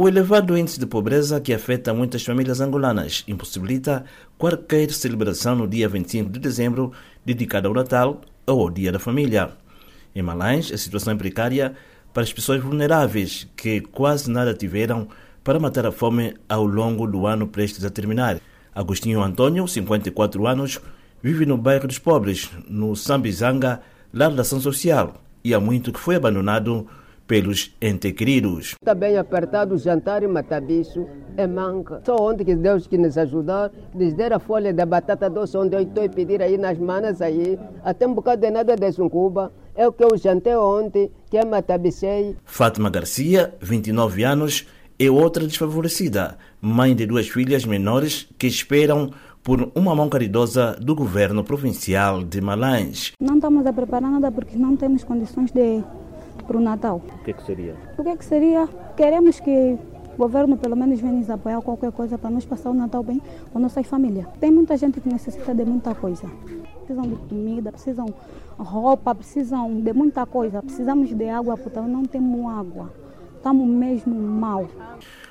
O elevado índice de pobreza que afeta muitas famílias angolanas impossibilita qualquer celebração no dia 25 de dezembro dedicada ao Natal ou ao Dia da Família. Em Malães, a situação é precária para as pessoas vulneráveis que quase nada tiveram para matar a fome ao longo do ano prestes a terminar. Agostinho Antônio, 54 anos, vive no bairro dos Pobres, no Sambizanga, lar da ação social, e há muito que foi abandonado pelos entes queridos. Está bem apertado o jantar e matar bicho, é manca. Só onde que Deus que nos ajudar, nos der a folha da batata doce onde eu estou a pedir aí nas manas aí, até um bocado de nada desse um cuba. É o que eu jantei ontem, que é matabicei. Fátima Garcia, 29 anos, é outra desfavorecida, mãe de duas filhas menores que esperam por uma mão caridosa do governo provincial de Malães. Não estamos a preparar nada porque não temos condições de para o Natal. O que, é que seria? O que, é que seria? Queremos que o governo pelo menos venha nos apoiar qualquer coisa para nós passar o Natal bem com nossas famílias. Tem muita gente que necessita de muita coisa. Precisam de comida, precisam roupa, precisam de muita coisa. Precisamos de água potável, não temos água. Estamos mesmo mal.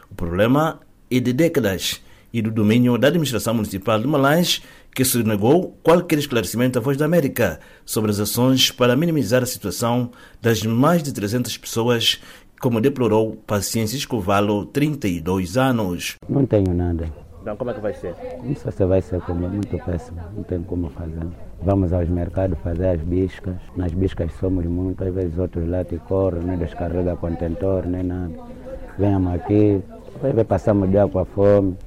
O problema é de décadas e do domínio da administração municipal de Malães, que se negou qualquer esclarecimento à Voz da América sobre as ações para minimizar a situação das mais de 300 pessoas, como deplorou Paciência Escovalo, 32 anos. Não tenho nada. Então como é que vai ser? Não sei se vai ser como muito péssimo, não tem como fazer. Vamos aos mercados fazer as biscas. Nas biscas somos muitas, às vezes outros lá te correm, nem descarrega contentor, nem nada. Venhamos aqui, vezes passamos dia com a fome tem que bater a porta do soba, engana sem, como é que vamos fazer soba, estamos a passar mal com a fome.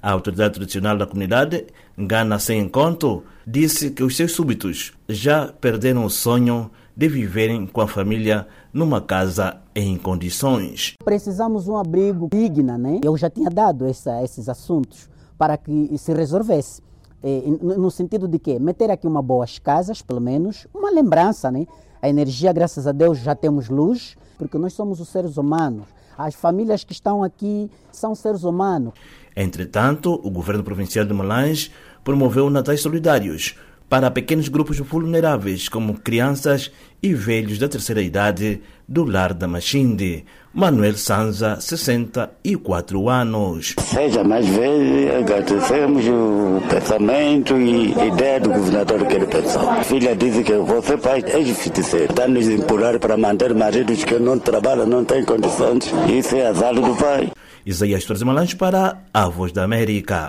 A autoridade tradicional da comunidade, Ngana Sem Encontro, disse que os seus súbitos já perderam o sonho de viverem com a família numa casa em condições. Precisamos de um abrigo digno, né? Eu já tinha dado essa, esses assuntos para que se resolvesse. É, no sentido de que meter aqui uma boas casas, pelo menos, uma lembrança, né? A energia, graças a Deus, já temos luz, porque nós somos os seres humanos. As famílias que estão aqui são seres humanos. Entretanto, o governo provincial de Malães promoveu natais solidários para pequenos grupos vulneráveis, como crianças e velhos da terceira idade do lar da Machinde. Manuel Sanza, 64 anos. Seja mais velho, agradecemos o pensamento e ideia do governador que ele pensou. A filha diz que você, pai, é difícil. Está-nos empurrar para manter maridos que não trabalham, não têm condições. Isso é azar do pai. Isaías Torres Malães para a Voz da América.